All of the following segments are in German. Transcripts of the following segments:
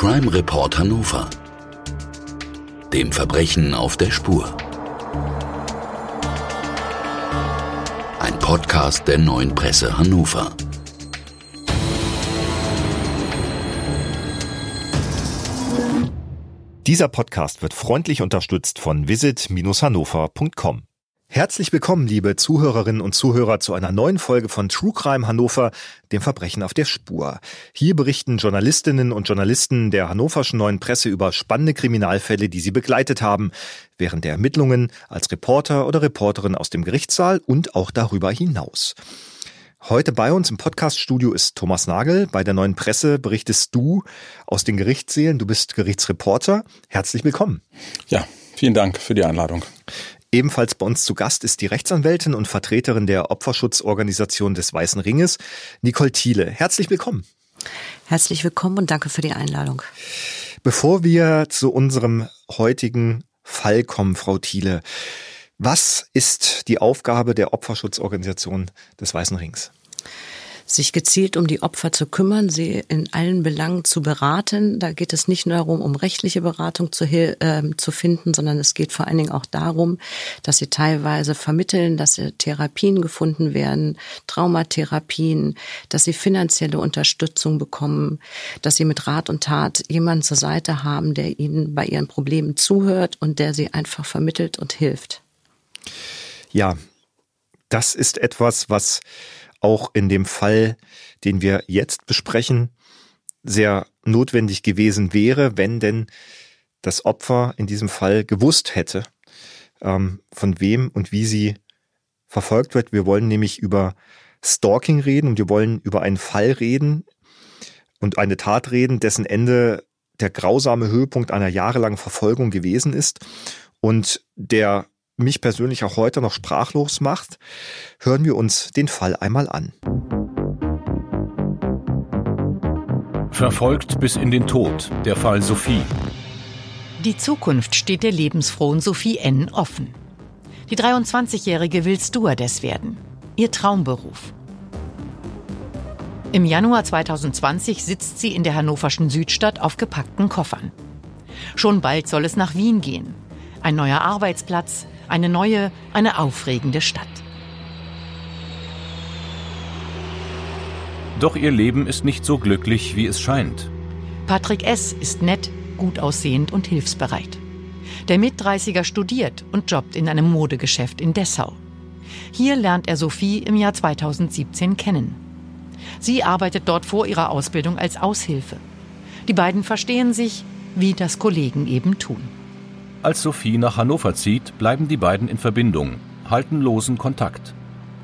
Crime Report Hannover. Dem Verbrechen auf der Spur. Ein Podcast der neuen Presse Hannover. Dieser Podcast wird freundlich unterstützt von visit-hannover.com. Herzlich willkommen, liebe Zuhörerinnen und Zuhörer, zu einer neuen Folge von True Crime Hannover, dem Verbrechen auf der Spur. Hier berichten Journalistinnen und Journalisten der hannoverschen neuen Presse über spannende Kriminalfälle, die sie begleitet haben, während der Ermittlungen als Reporter oder Reporterin aus dem Gerichtssaal und auch darüber hinaus. Heute bei uns im Podcaststudio ist Thomas Nagel. Bei der neuen Presse berichtest du aus den Gerichtssälen. Du bist Gerichtsreporter. Herzlich willkommen. Ja, vielen Dank für die Einladung. Ebenfalls bei uns zu Gast ist die Rechtsanwältin und Vertreterin der Opferschutzorganisation des Weißen Ringes, Nicole Thiele. Herzlich willkommen. Herzlich willkommen und danke für die Einladung. Bevor wir zu unserem heutigen Fall kommen, Frau Thiele, was ist die Aufgabe der Opferschutzorganisation des Weißen Rings? Sich gezielt um die Opfer zu kümmern, sie in allen Belangen zu beraten. Da geht es nicht nur darum, um rechtliche Beratung zu, äh, zu finden, sondern es geht vor allen Dingen auch darum, dass sie teilweise vermitteln, dass sie Therapien gefunden werden, Traumatherapien, dass sie finanzielle Unterstützung bekommen, dass sie mit Rat und Tat jemanden zur Seite haben, der ihnen bei ihren Problemen zuhört und der sie einfach vermittelt und hilft. Ja, das ist etwas, was auch in dem Fall, den wir jetzt besprechen, sehr notwendig gewesen wäre, wenn denn das Opfer in diesem Fall gewusst hätte, ähm, von wem und wie sie verfolgt wird. Wir wollen nämlich über Stalking reden und wir wollen über einen Fall reden und eine Tat reden, dessen Ende der grausame Höhepunkt einer jahrelangen Verfolgung gewesen ist und der mich persönlich auch heute noch sprachlos macht, hören wir uns den Fall einmal an. Verfolgt bis in den Tod, der Fall Sophie. Die Zukunft steht der lebensfrohen Sophie N. offen. Die 23-Jährige will Stewardess werden. Ihr Traumberuf. Im Januar 2020 sitzt sie in der hannoverschen Südstadt auf gepackten Koffern. Schon bald soll es nach Wien gehen. Ein neuer Arbeitsplatz, eine neue, eine aufregende Stadt. Doch ihr Leben ist nicht so glücklich, wie es scheint. Patrick S. ist nett, gut aussehend und hilfsbereit. Der Mit-30er studiert und jobbt in einem Modegeschäft in Dessau. Hier lernt er Sophie im Jahr 2017 kennen. Sie arbeitet dort vor ihrer Ausbildung als Aushilfe. Die beiden verstehen sich, wie das Kollegen eben tun. Als Sophie nach Hannover zieht, bleiben die beiden in Verbindung, halten losen Kontakt.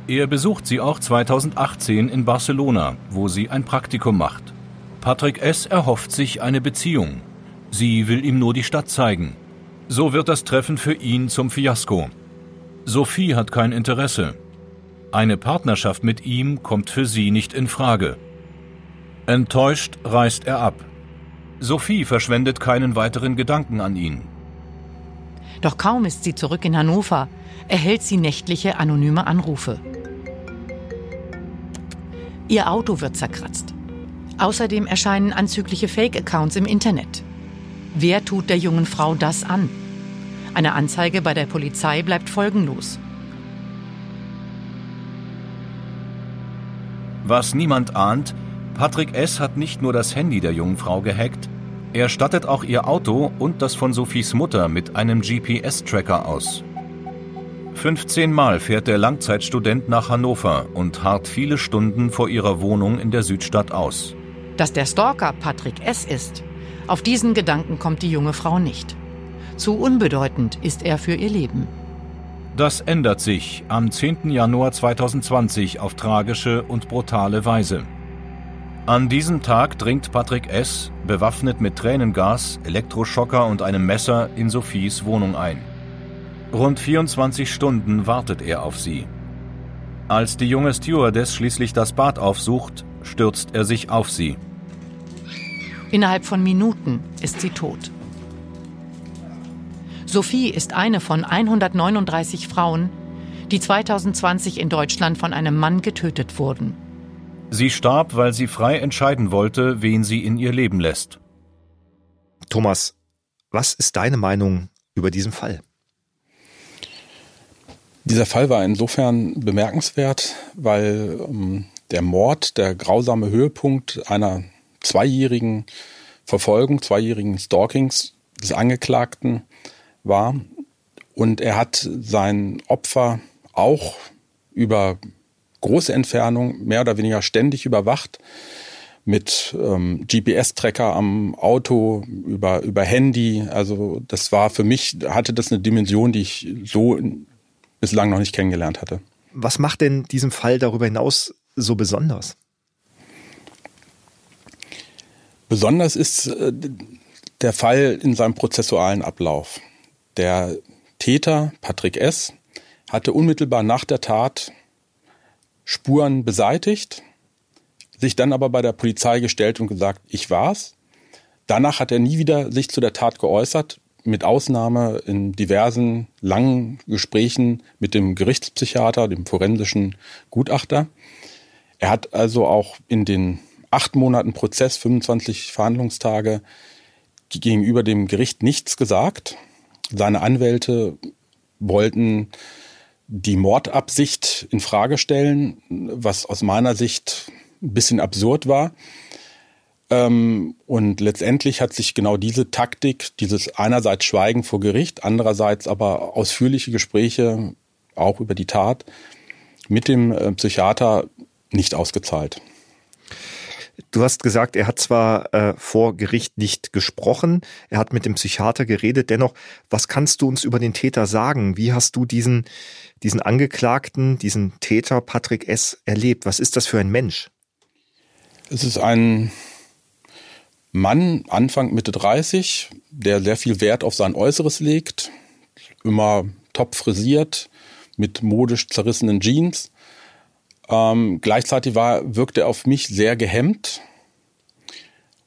Er besucht sie auch 2018 in Barcelona, wo sie ein Praktikum macht. Patrick S. erhofft sich eine Beziehung. Sie will ihm nur die Stadt zeigen. So wird das Treffen für ihn zum Fiasko. Sophie hat kein Interesse. Eine Partnerschaft mit ihm kommt für sie nicht in Frage. Enttäuscht reist er ab. Sophie verschwendet keinen weiteren Gedanken an ihn. Doch kaum ist sie zurück in Hannover, erhält sie nächtliche anonyme Anrufe. Ihr Auto wird zerkratzt. Außerdem erscheinen anzügliche Fake-Accounts im Internet. Wer tut der jungen Frau das an? Eine Anzeige bei der Polizei bleibt folgenlos. Was niemand ahnt, Patrick S. hat nicht nur das Handy der jungen Frau gehackt, er stattet auch ihr Auto und das von Sophies Mutter mit einem GPS-Tracker aus. 15 Mal fährt der Langzeitstudent nach Hannover und harrt viele Stunden vor ihrer Wohnung in der Südstadt aus. Dass der Stalker Patrick S. ist, auf diesen Gedanken kommt die junge Frau nicht. Zu unbedeutend ist er für ihr Leben. Das ändert sich am 10. Januar 2020 auf tragische und brutale Weise. An diesem Tag dringt Patrick S., bewaffnet mit Tränengas, Elektroschocker und einem Messer, in Sophies Wohnung ein. Rund 24 Stunden wartet er auf sie. Als die junge Stewardess schließlich das Bad aufsucht, stürzt er sich auf sie. Innerhalb von Minuten ist sie tot. Sophie ist eine von 139 Frauen, die 2020 in Deutschland von einem Mann getötet wurden. Sie starb, weil sie frei entscheiden wollte, wen sie in ihr Leben lässt. Thomas, was ist deine Meinung über diesen Fall? Dieser Fall war insofern bemerkenswert, weil ähm, der Mord der grausame Höhepunkt einer zweijährigen Verfolgung, zweijährigen Stalkings des Angeklagten war. Und er hat sein Opfer auch über große Entfernung mehr oder weniger ständig überwacht mit ähm, GPS-Tracker am Auto, über, über Handy. Also das war für mich, hatte das eine Dimension, die ich so bislang noch nicht kennengelernt hatte. Was macht denn diesen Fall darüber hinaus so besonders? Besonders ist äh, der Fall in seinem prozessualen Ablauf. Der Täter, Patrick S., hatte unmittelbar nach der Tat Spuren beseitigt, sich dann aber bei der Polizei gestellt und gesagt, ich war's. Danach hat er nie wieder sich zu der Tat geäußert, mit Ausnahme in diversen langen Gesprächen mit dem Gerichtspsychiater, dem forensischen Gutachter. Er hat also auch in den acht Monaten Prozess, 25 Verhandlungstage gegenüber dem Gericht nichts gesagt. Seine Anwälte wollten die Mordabsicht in Frage stellen, was aus meiner Sicht ein bisschen absurd war. Ähm, und letztendlich hat sich genau diese Taktik, dieses einerseits Schweigen vor Gericht, andererseits aber ausführliche Gespräche auch über die Tat mit dem äh, Psychiater nicht ausgezahlt. Du hast gesagt, er hat zwar äh, vor Gericht nicht gesprochen, er hat mit dem Psychiater geredet. Dennoch, was kannst du uns über den Täter sagen? Wie hast du diesen, diesen Angeklagten, diesen Täter Patrick S. erlebt? Was ist das für ein Mensch? Es ist ein Mann, Anfang, Mitte 30, der sehr viel Wert auf sein Äußeres legt, immer top frisiert, mit modisch zerrissenen Jeans ähm, gleichzeitig war, wirkte er auf mich sehr gehemmt.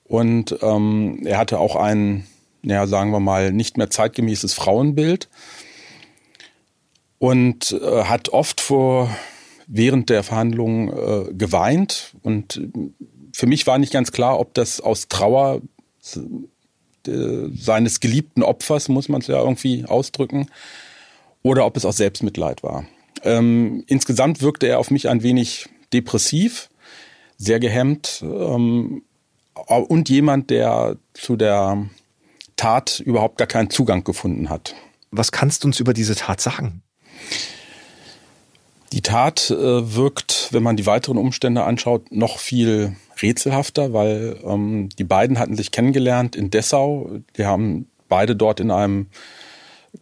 Und ähm, er hatte auch ein, ja, sagen wir mal, nicht mehr zeitgemäßes Frauenbild. Und äh, hat oft vor, während der Verhandlungen äh, geweint. Und für mich war nicht ganz klar, ob das aus Trauer äh, seines geliebten Opfers, muss man es ja irgendwie ausdrücken, oder ob es aus Selbstmitleid war. Ähm, insgesamt wirkte er auf mich ein wenig depressiv, sehr gehemmt ähm, und jemand, der zu der Tat überhaupt gar keinen Zugang gefunden hat. Was kannst du uns über diese Tat sagen? Die Tat äh, wirkt, wenn man die weiteren Umstände anschaut, noch viel rätselhafter, weil ähm, die beiden hatten sich kennengelernt in Dessau. Die haben beide dort in einem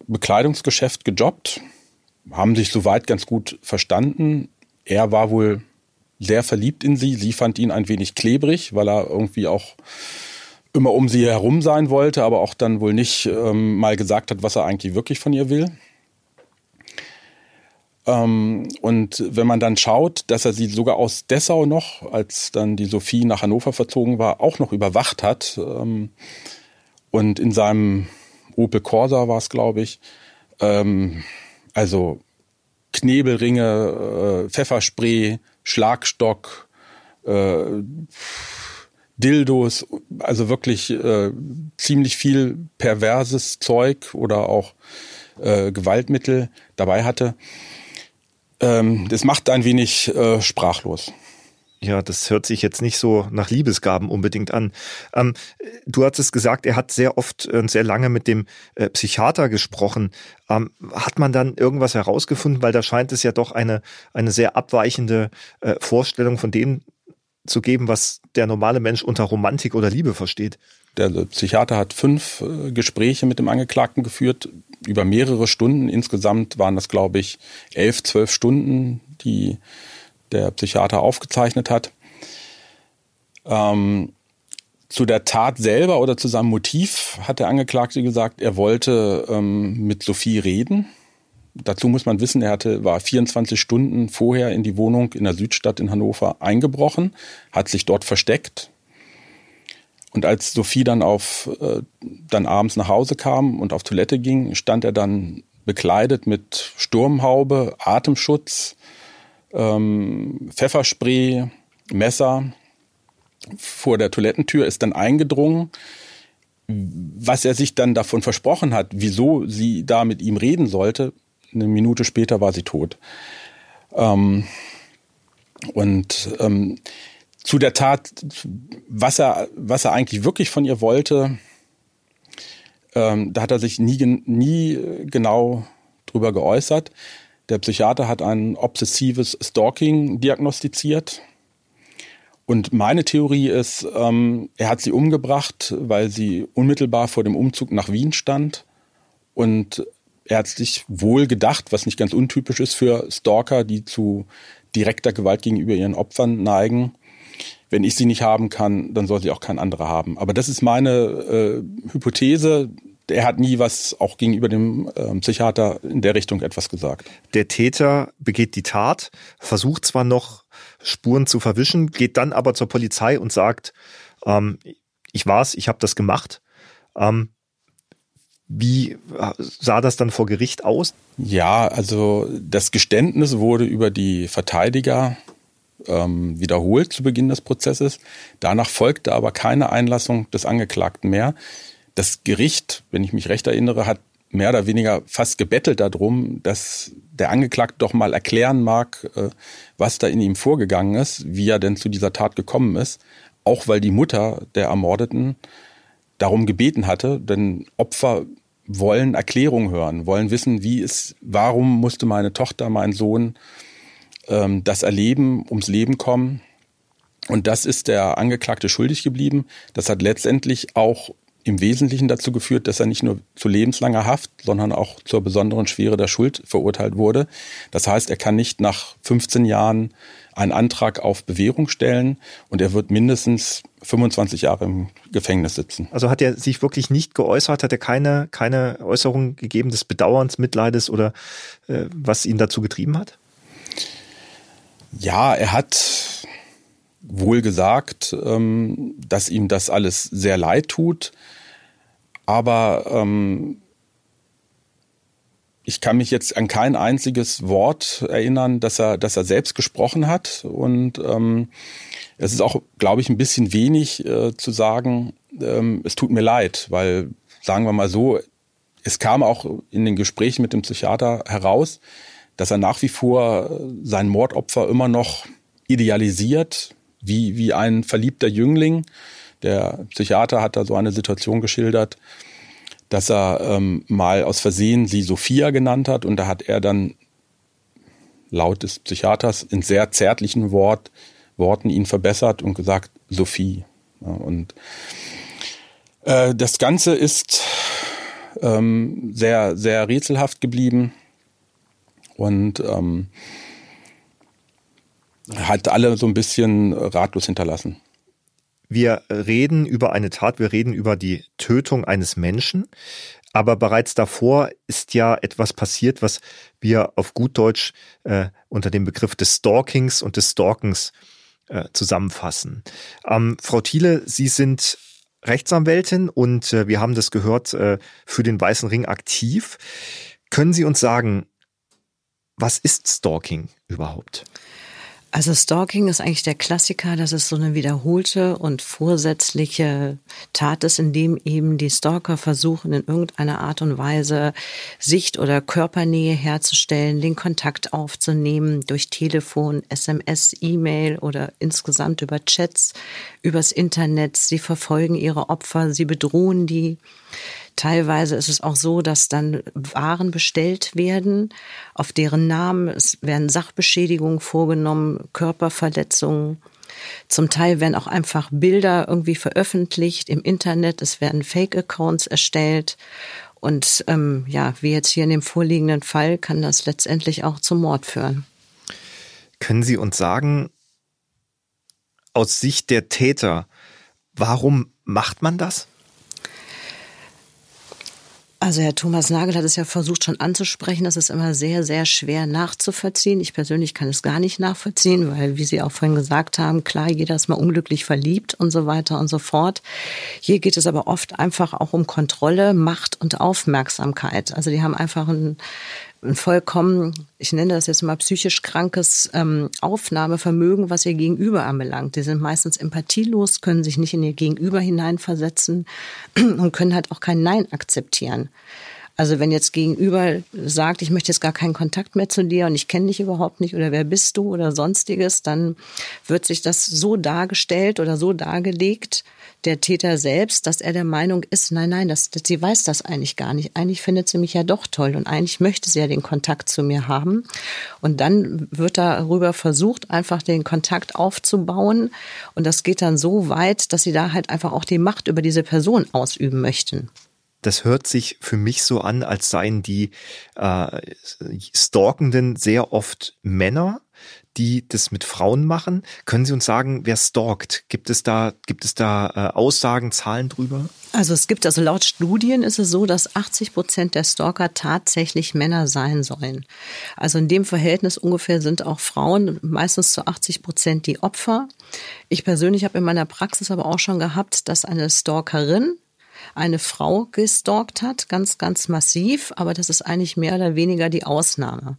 Bekleidungsgeschäft gejobbt haben sich soweit ganz gut verstanden. Er war wohl sehr verliebt in sie. Sie fand ihn ein wenig klebrig, weil er irgendwie auch immer um sie herum sein wollte, aber auch dann wohl nicht ähm, mal gesagt hat, was er eigentlich wirklich von ihr will. Ähm, und wenn man dann schaut, dass er sie sogar aus Dessau noch, als dann die Sophie nach Hannover verzogen war, auch noch überwacht hat ähm, und in seinem Opel Corsa war es, glaube ich, ähm, also Knebelringe, äh, Pfefferspray, Schlagstock, äh, Dildos, also wirklich äh, ziemlich viel perverses Zeug oder auch Gewaltmittel dabei hatte. Ähm, das macht ein wenig äh, sprachlos. Ja, das hört sich jetzt nicht so nach Liebesgaben unbedingt an. Ähm, du hattest gesagt, er hat sehr oft und sehr lange mit dem äh, Psychiater gesprochen. Ähm, hat man dann irgendwas herausgefunden? Weil da scheint es ja doch eine, eine sehr abweichende äh, Vorstellung von dem zu geben, was der normale Mensch unter Romantik oder Liebe versteht. Der Psychiater hat fünf äh, Gespräche mit dem Angeklagten geführt, über mehrere Stunden. Insgesamt waren das, glaube ich, elf, zwölf Stunden, die der Psychiater aufgezeichnet hat. Ähm, zu der Tat selber oder zu seinem Motiv hat der Angeklagte gesagt, er wollte ähm, mit Sophie reden. Dazu muss man wissen, er hatte, war 24 Stunden vorher in die Wohnung in der Südstadt in Hannover eingebrochen, hat sich dort versteckt. Und als Sophie dann auf, äh, dann abends nach Hause kam und auf Toilette ging, stand er dann bekleidet mit Sturmhaube, Atemschutz, ähm, Pfefferspray, Messer vor der Toilettentür, ist dann eingedrungen, was er sich dann davon versprochen hat, wieso sie da mit ihm reden sollte, eine Minute später war sie tot. Ähm, und ähm, zu der Tat, was er, was er eigentlich wirklich von ihr wollte, ähm, da hat er sich nie, nie genau drüber geäußert. Der Psychiater hat ein obsessives Stalking diagnostiziert. Und meine Theorie ist, ähm, er hat sie umgebracht, weil sie unmittelbar vor dem Umzug nach Wien stand. Und er hat sich wohl gedacht, was nicht ganz untypisch ist für Stalker, die zu direkter Gewalt gegenüber ihren Opfern neigen. Wenn ich sie nicht haben kann, dann soll sie auch kein anderer haben. Aber das ist meine äh, Hypothese er hat nie was auch gegenüber dem äh, Psychiater in der Richtung etwas gesagt. Der Täter begeht die Tat, versucht zwar noch Spuren zu verwischen, geht dann aber zur Polizei und sagt, ähm, ich war's, ich habe das gemacht. Ähm, wie äh, sah das dann vor Gericht aus? Ja, also das Geständnis wurde über die Verteidiger ähm, wiederholt zu Beginn des Prozesses. Danach folgte aber keine Einlassung des Angeklagten mehr das Gericht, wenn ich mich recht erinnere, hat mehr oder weniger fast gebettelt darum, dass der Angeklagte doch mal erklären mag, äh, was da in ihm vorgegangen ist, wie er denn zu dieser Tat gekommen ist, auch weil die Mutter der Ermordeten darum gebeten hatte, denn Opfer wollen Erklärung hören, wollen wissen, wie ist, warum musste meine Tochter, mein Sohn ähm, das erleben, ums Leben kommen. Und das ist der Angeklagte schuldig geblieben. Das hat letztendlich auch im Wesentlichen dazu geführt, dass er nicht nur zu lebenslanger Haft, sondern auch zur besonderen Schwere der Schuld verurteilt wurde. Das heißt, er kann nicht nach 15 Jahren einen Antrag auf Bewährung stellen und er wird mindestens 25 Jahre im Gefängnis sitzen. Also hat er sich wirklich nicht geäußert, hat er keine, keine Äußerung gegeben des Bedauerns, Mitleides oder äh, was ihn dazu getrieben hat? Ja, er hat wohl gesagt, ähm, dass ihm das alles sehr leid tut. Aber ähm, ich kann mich jetzt an kein einziges Wort erinnern, dass er, dass er selbst gesprochen hat. Und ähm, es ist auch, glaube ich, ein bisschen wenig äh, zu sagen, ähm, es tut mir leid, weil, sagen wir mal so, es kam auch in den Gesprächen mit dem Psychiater heraus, dass er nach wie vor sein Mordopfer immer noch idealisiert, wie, wie ein verliebter Jüngling. Der Psychiater hat da so eine Situation geschildert, dass er ähm, mal aus Versehen sie Sophia genannt hat und da hat er dann laut des Psychiaters in sehr zärtlichen Wort, Worten ihn verbessert und gesagt Sophie. Ja, und äh, das Ganze ist ähm, sehr, sehr rätselhaft geblieben und ähm, hat alle so ein bisschen ratlos hinterlassen. Wir reden über eine Tat, wir reden über die Tötung eines Menschen, aber bereits davor ist ja etwas passiert, was wir auf gut Deutsch äh, unter dem Begriff des Stalkings und des Stalkens äh, zusammenfassen. Ähm, Frau Thiele, Sie sind Rechtsanwältin und äh, wir haben das gehört, äh, für den Weißen Ring aktiv. Können Sie uns sagen, was ist Stalking überhaupt? Also Stalking ist eigentlich der Klassiker, dass es so eine wiederholte und vorsätzliche Tat ist, in dem eben die Stalker versuchen, in irgendeiner Art und Weise Sicht- oder Körpernähe herzustellen, den Kontakt aufzunehmen durch Telefon, SMS, E-Mail oder insgesamt über Chats, übers Internet. Sie verfolgen ihre Opfer, sie bedrohen die. Teilweise ist es auch so, dass dann Waren bestellt werden, auf deren Namen es werden Sachbeschädigungen vorgenommen, Körperverletzungen. Zum Teil werden auch einfach Bilder irgendwie veröffentlicht im Internet. Es werden Fake-Accounts erstellt. Und ähm, ja, wie jetzt hier in dem vorliegenden Fall, kann das letztendlich auch zum Mord führen. Können Sie uns sagen, aus Sicht der Täter, warum macht man das? Also Herr Thomas Nagel hat es ja versucht schon anzusprechen, das ist immer sehr, sehr schwer nachzuvollziehen. Ich persönlich kann es gar nicht nachvollziehen, weil, wie Sie auch vorhin gesagt haben, klar, jeder ist mal unglücklich verliebt und so weiter und so fort. Hier geht es aber oft einfach auch um Kontrolle, Macht und Aufmerksamkeit. Also die haben einfach ein ein vollkommen, ich nenne das jetzt mal psychisch krankes ähm, Aufnahmevermögen, was ihr Gegenüber anbelangt. Die sind meistens empathielos, können sich nicht in ihr Gegenüber hineinversetzen und können halt auch kein Nein akzeptieren. Also wenn jetzt gegenüber sagt, ich möchte jetzt gar keinen Kontakt mehr zu dir und ich kenne dich überhaupt nicht oder wer bist du oder sonstiges, dann wird sich das so dargestellt oder so dargelegt, der Täter selbst, dass er der Meinung ist, nein, nein, das, das, sie weiß das eigentlich gar nicht. Eigentlich findet sie mich ja doch toll und eigentlich möchte sie ja den Kontakt zu mir haben. Und dann wird darüber versucht, einfach den Kontakt aufzubauen. Und das geht dann so weit, dass sie da halt einfach auch die Macht über diese Person ausüben möchten das hört sich für mich so an, als seien die äh, Stalkenden sehr oft Männer, die das mit Frauen machen. Können Sie uns sagen, wer stalkt? Gibt es da, gibt es da äh, Aussagen, Zahlen drüber? Also es gibt, also laut Studien ist es so, dass 80 Prozent der Stalker tatsächlich Männer sein sollen. Also in dem Verhältnis ungefähr sind auch Frauen meistens zu 80 Prozent die Opfer. Ich persönlich habe in meiner Praxis aber auch schon gehabt, dass eine Stalkerin eine Frau gestalkt hat, ganz, ganz massiv, aber das ist eigentlich mehr oder weniger die Ausnahme.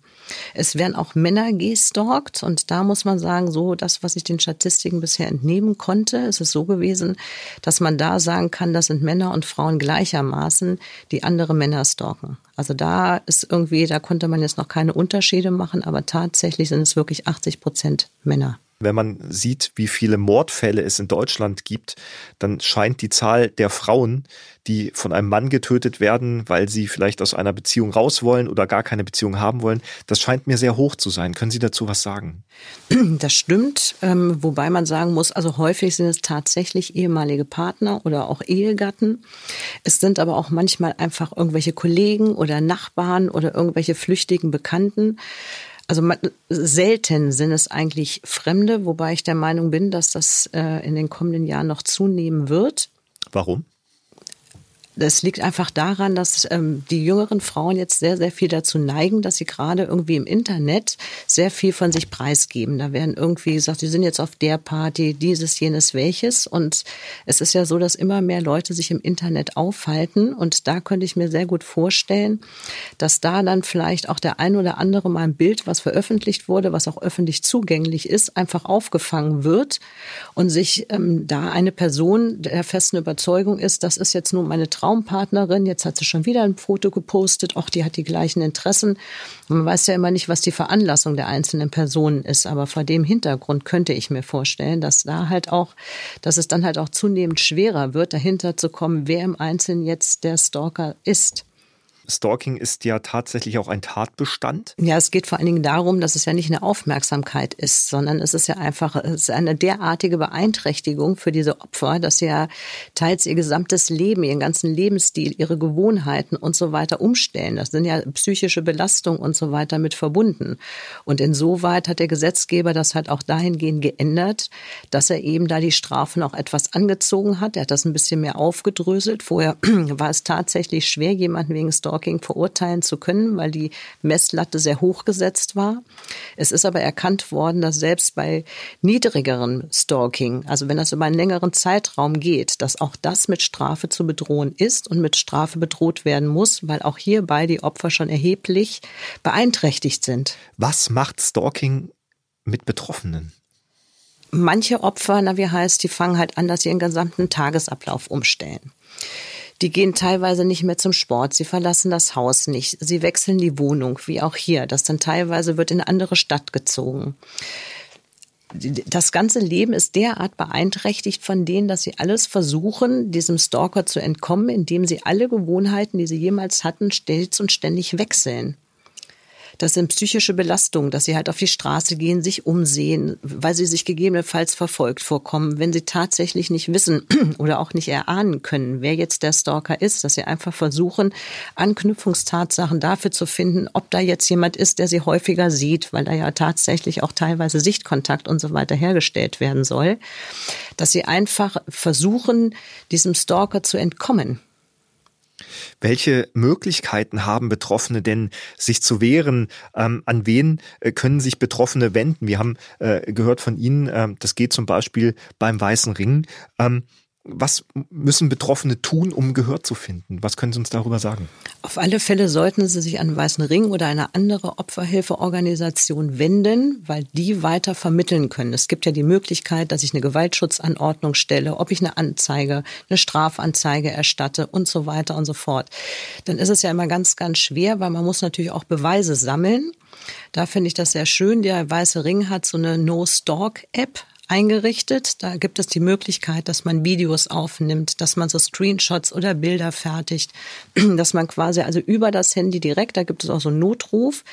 Es werden auch Männer gestalkt und da muss man sagen, so das, was ich den Statistiken bisher entnehmen konnte, ist es so gewesen, dass man da sagen kann, das sind Männer und Frauen gleichermaßen, die andere Männer stalken. Also da ist irgendwie, da konnte man jetzt noch keine Unterschiede machen, aber tatsächlich sind es wirklich 80 Prozent Männer. Wenn man sieht, wie viele Mordfälle es in Deutschland gibt, dann scheint die Zahl der Frauen, die von einem Mann getötet werden, weil sie vielleicht aus einer Beziehung raus wollen oder gar keine Beziehung haben wollen, das scheint mir sehr hoch zu sein. Können Sie dazu was sagen? Das stimmt, ähm, wobei man sagen muss, also häufig sind es tatsächlich ehemalige Partner oder auch Ehegatten. Es sind aber auch manchmal einfach irgendwelche Kollegen oder Nachbarn oder irgendwelche flüchtigen Bekannten. Also selten sind es eigentlich Fremde, wobei ich der Meinung bin, dass das äh, in den kommenden Jahren noch zunehmen wird. Warum? Das liegt einfach daran, dass ähm, die jüngeren Frauen jetzt sehr, sehr viel dazu neigen, dass sie gerade irgendwie im Internet sehr viel von sich preisgeben. Da werden irgendwie gesagt, sie sind jetzt auf der Party, dieses, jenes, welches. Und es ist ja so, dass immer mehr Leute sich im Internet aufhalten. Und da könnte ich mir sehr gut vorstellen, dass da dann vielleicht auch der ein oder andere mal ein Bild, was veröffentlicht wurde, was auch öffentlich zugänglich ist, einfach aufgefangen wird und sich ähm, da eine Person der festen Überzeugung ist, das ist jetzt nun meine Traum Traumpartnerin, jetzt hat sie schon wieder ein Foto gepostet, auch die hat die gleichen Interessen. Man weiß ja immer nicht, was die Veranlassung der einzelnen Personen ist, aber vor dem Hintergrund könnte ich mir vorstellen, dass da halt auch, dass es dann halt auch zunehmend schwerer wird, dahinter zu kommen, wer im Einzelnen jetzt der Stalker ist. Stalking ist ja tatsächlich auch ein Tatbestand. Ja, es geht vor allen Dingen darum, dass es ja nicht eine Aufmerksamkeit ist, sondern es ist ja einfach ist eine derartige Beeinträchtigung für diese Opfer, dass sie ja teils ihr gesamtes Leben, ihren ganzen Lebensstil, ihre Gewohnheiten und so weiter umstellen. Das sind ja psychische Belastungen und so weiter mit verbunden. Und insoweit hat der Gesetzgeber das halt auch dahingehend geändert, dass er eben da die Strafen auch etwas angezogen hat. Er hat das ein bisschen mehr aufgedröselt. Vorher war es tatsächlich schwer, jemanden wegen Stalking Stalking verurteilen zu können, weil die Messlatte sehr hoch gesetzt war. Es ist aber erkannt worden, dass selbst bei niedrigeren Stalking, also wenn das über einen längeren Zeitraum geht, dass auch das mit Strafe zu bedrohen ist und mit Strafe bedroht werden muss, weil auch hierbei die Opfer schon erheblich beeinträchtigt sind. Was macht Stalking mit Betroffenen? Manche Opfer, na wie heißt, die fangen halt an, dass sie ihren gesamten Tagesablauf umstellen. Die gehen teilweise nicht mehr zum Sport, sie verlassen das Haus nicht, sie wechseln die Wohnung, wie auch hier. Das dann teilweise wird in eine andere Stadt gezogen. Das ganze Leben ist derart beeinträchtigt von denen, dass sie alles versuchen, diesem Stalker zu entkommen, indem sie alle Gewohnheiten, die sie jemals hatten, stets und ständig wechseln. Das sind psychische Belastungen, dass sie halt auf die Straße gehen, sich umsehen, weil sie sich gegebenenfalls verfolgt vorkommen, wenn sie tatsächlich nicht wissen oder auch nicht erahnen können, wer jetzt der Stalker ist, dass sie einfach versuchen, Anknüpfungstatsachen dafür zu finden, ob da jetzt jemand ist, der sie häufiger sieht, weil da ja tatsächlich auch teilweise Sichtkontakt und so weiter hergestellt werden soll, dass sie einfach versuchen, diesem Stalker zu entkommen. Welche Möglichkeiten haben Betroffene denn, sich zu wehren? Ähm, an wen äh, können sich Betroffene wenden? Wir haben äh, gehört von Ihnen, äh, das geht zum Beispiel beim Weißen Ring. Ähm, was müssen Betroffene tun, um Gehör zu finden? Was können Sie uns darüber sagen? Auf alle Fälle sollten Sie sich an Weißen Ring oder eine andere Opferhilfeorganisation wenden, weil die weiter vermitteln können. Es gibt ja die Möglichkeit, dass ich eine Gewaltschutzanordnung stelle, ob ich eine Anzeige, eine Strafanzeige erstatte und so weiter und so fort. Dann ist es ja immer ganz, ganz schwer, weil man muss natürlich auch Beweise sammeln. Da finde ich das sehr schön. Der Weiße Ring hat so eine No-Stalk-App eingerichtet. Da gibt es die Möglichkeit, dass man Videos aufnimmt, dass man so Screenshots oder Bilder fertigt, dass man quasi also über das Handy direkt, da gibt es auch so einen Notruf,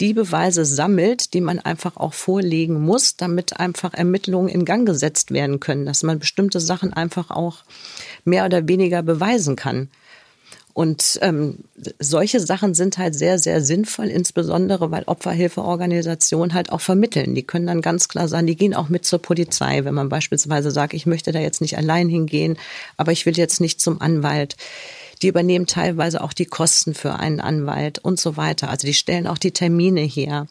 die Beweise sammelt, die man einfach auch vorlegen muss, damit einfach Ermittlungen in Gang gesetzt werden können, dass man bestimmte Sachen einfach auch mehr oder weniger beweisen kann. Und ähm, solche Sachen sind halt sehr, sehr sinnvoll, insbesondere weil Opferhilfeorganisationen halt auch vermitteln. Die können dann ganz klar sagen, die gehen auch mit zur Polizei, wenn man beispielsweise sagt, ich möchte da jetzt nicht allein hingehen, aber ich will jetzt nicht zum Anwalt. Die übernehmen teilweise auch die Kosten für einen Anwalt und so weiter. Also die stellen auch die Termine her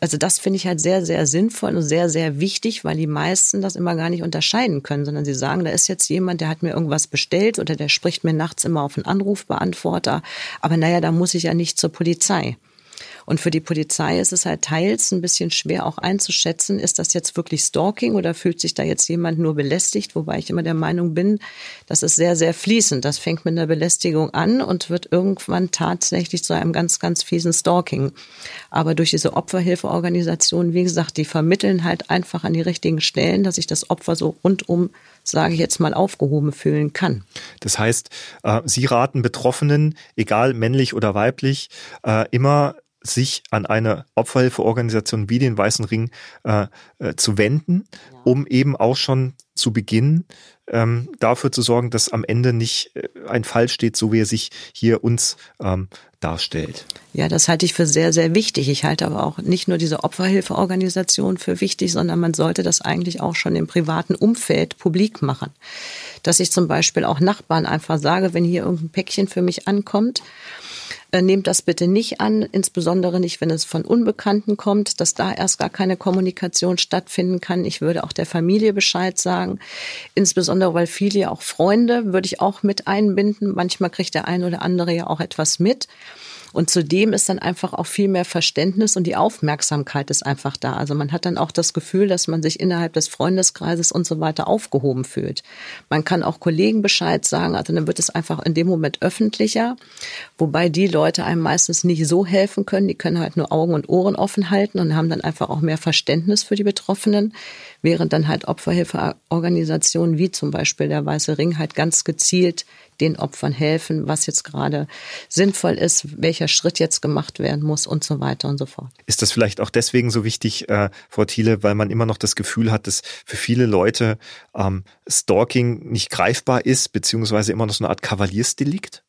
also das finde ich halt sehr, sehr sinnvoll und sehr, sehr wichtig, weil die meisten das immer gar nicht unterscheiden können, sondern sie sagen, da ist jetzt jemand, der hat mir irgendwas bestellt oder der spricht mir nachts immer auf einen Anrufbeantworter. Aber naja, da muss ich ja nicht zur Polizei. Und für die Polizei ist es halt teils ein bisschen schwer auch einzuschätzen, ist das jetzt wirklich Stalking oder fühlt sich da jetzt jemand nur belästigt, wobei ich immer der Meinung bin, das ist sehr, sehr fließend. Das fängt mit einer Belästigung an und wird irgendwann tatsächlich zu einem ganz, ganz fiesen Stalking. Aber durch diese Opferhilfeorganisationen, wie gesagt, die vermitteln halt einfach an die richtigen Stellen, dass sich das Opfer so rundum sage ich jetzt mal, aufgehoben fühlen kann. Das heißt, äh, Sie raten Betroffenen, egal männlich oder weiblich, äh, immer sich an eine Opferhilfeorganisation wie den Weißen Ring äh, äh, zu wenden, ja. um eben auch schon zu Beginn ähm, dafür zu sorgen, dass am Ende nicht äh, ein Fall steht, so wie er sich hier uns ähm, darstellt. Ja, das halte ich für sehr, sehr wichtig. Ich halte aber auch nicht nur diese Opferhilfeorganisation für wichtig, sondern man sollte das eigentlich auch schon im privaten Umfeld publik machen. Dass ich zum Beispiel auch Nachbarn einfach sage, wenn hier irgendein Päckchen für mich ankommt, nehmt das bitte nicht an, insbesondere nicht, wenn es von Unbekannten kommt, dass da erst gar keine Kommunikation stattfinden kann. Ich würde auch der Familie Bescheid sagen, insbesondere weil viele ja auch Freunde würde ich auch mit einbinden. Manchmal kriegt der eine oder andere ja auch etwas mit. Und zudem ist dann einfach auch viel mehr Verständnis und die Aufmerksamkeit ist einfach da. Also man hat dann auch das Gefühl, dass man sich innerhalb des Freundeskreises und so weiter aufgehoben fühlt. Man kann auch Kollegen Bescheid sagen, also dann wird es einfach in dem Moment öffentlicher, wobei die Leute einem meistens nicht so helfen können. Die können halt nur Augen und Ohren offen halten und haben dann einfach auch mehr Verständnis für die Betroffenen während dann halt Opferhilfeorganisationen wie zum Beispiel der Weiße Ring halt ganz gezielt den Opfern helfen, was jetzt gerade sinnvoll ist, welcher Schritt jetzt gemacht werden muss und so weiter und so fort. Ist das vielleicht auch deswegen so wichtig, äh, Frau Thiele, weil man immer noch das Gefühl hat, dass für viele Leute ähm, Stalking nicht greifbar ist, beziehungsweise immer noch so eine Art Kavaliersdelikt?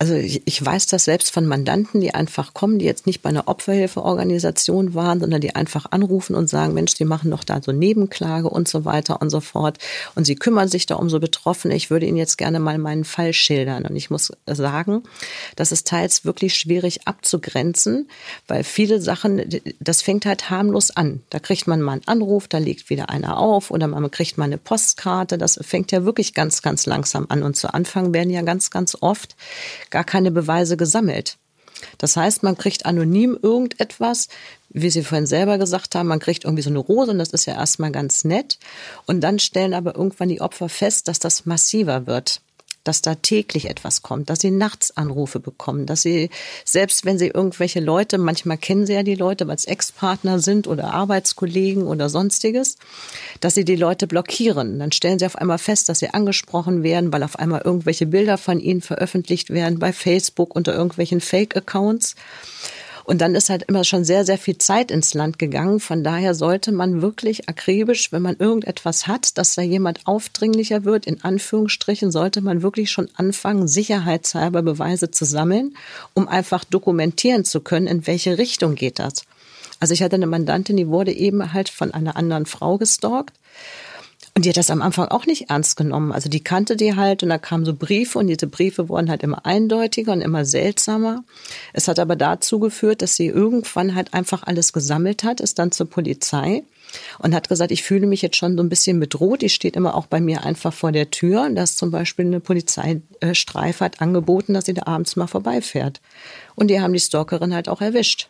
Also ich, ich weiß das selbst von Mandanten, die einfach kommen, die jetzt nicht bei einer Opferhilfeorganisation waren, sondern die einfach anrufen und sagen, Mensch, die machen doch da so Nebenklage und so weiter und so fort. Und sie kümmern sich da um so Betroffene. Ich würde Ihnen jetzt gerne mal meinen Fall schildern. Und ich muss sagen, das ist teils wirklich schwierig abzugrenzen, weil viele Sachen, das fängt halt harmlos an. Da kriegt man mal einen Anruf, da legt wieder einer auf oder man kriegt mal eine Postkarte. Das fängt ja wirklich ganz, ganz langsam an. Und zu Anfang werden ja ganz, ganz oft gar keine Beweise gesammelt. Das heißt, man kriegt anonym irgendetwas, wie Sie vorhin selber gesagt haben, man kriegt irgendwie so eine Rose und das ist ja erstmal ganz nett. Und dann stellen aber irgendwann die Opfer fest, dass das massiver wird dass da täglich etwas kommt, dass sie nachts Anrufe bekommen, dass sie, selbst wenn sie irgendwelche Leute, manchmal kennen sie ja die Leute, weil es Ex-Partner sind oder Arbeitskollegen oder sonstiges, dass sie die Leute blockieren. Dann stellen sie auf einmal fest, dass sie angesprochen werden, weil auf einmal irgendwelche Bilder von ihnen veröffentlicht werden bei Facebook unter irgendwelchen Fake-Accounts. Und dann ist halt immer schon sehr, sehr viel Zeit ins Land gegangen. Von daher sollte man wirklich akribisch, wenn man irgendetwas hat, dass da jemand aufdringlicher wird, in Anführungsstrichen, sollte man wirklich schon anfangen, sicherheitshalber Beweise zu sammeln, um einfach dokumentieren zu können, in welche Richtung geht das. Also ich hatte eine Mandantin, die wurde eben halt von einer anderen Frau gestalkt. Und die hat das am Anfang auch nicht ernst genommen. Also die kannte die halt und da kamen so Briefe und diese Briefe wurden halt immer eindeutiger und immer seltsamer. Es hat aber dazu geführt, dass sie irgendwann halt einfach alles gesammelt hat, ist dann zur Polizei und hat gesagt, ich fühle mich jetzt schon so ein bisschen bedroht. Die steht immer auch bei mir einfach vor der Tür. Dass zum Beispiel eine Polizeistreife hat angeboten, dass sie da abends mal vorbeifährt. Und die haben die Stalkerin halt auch erwischt.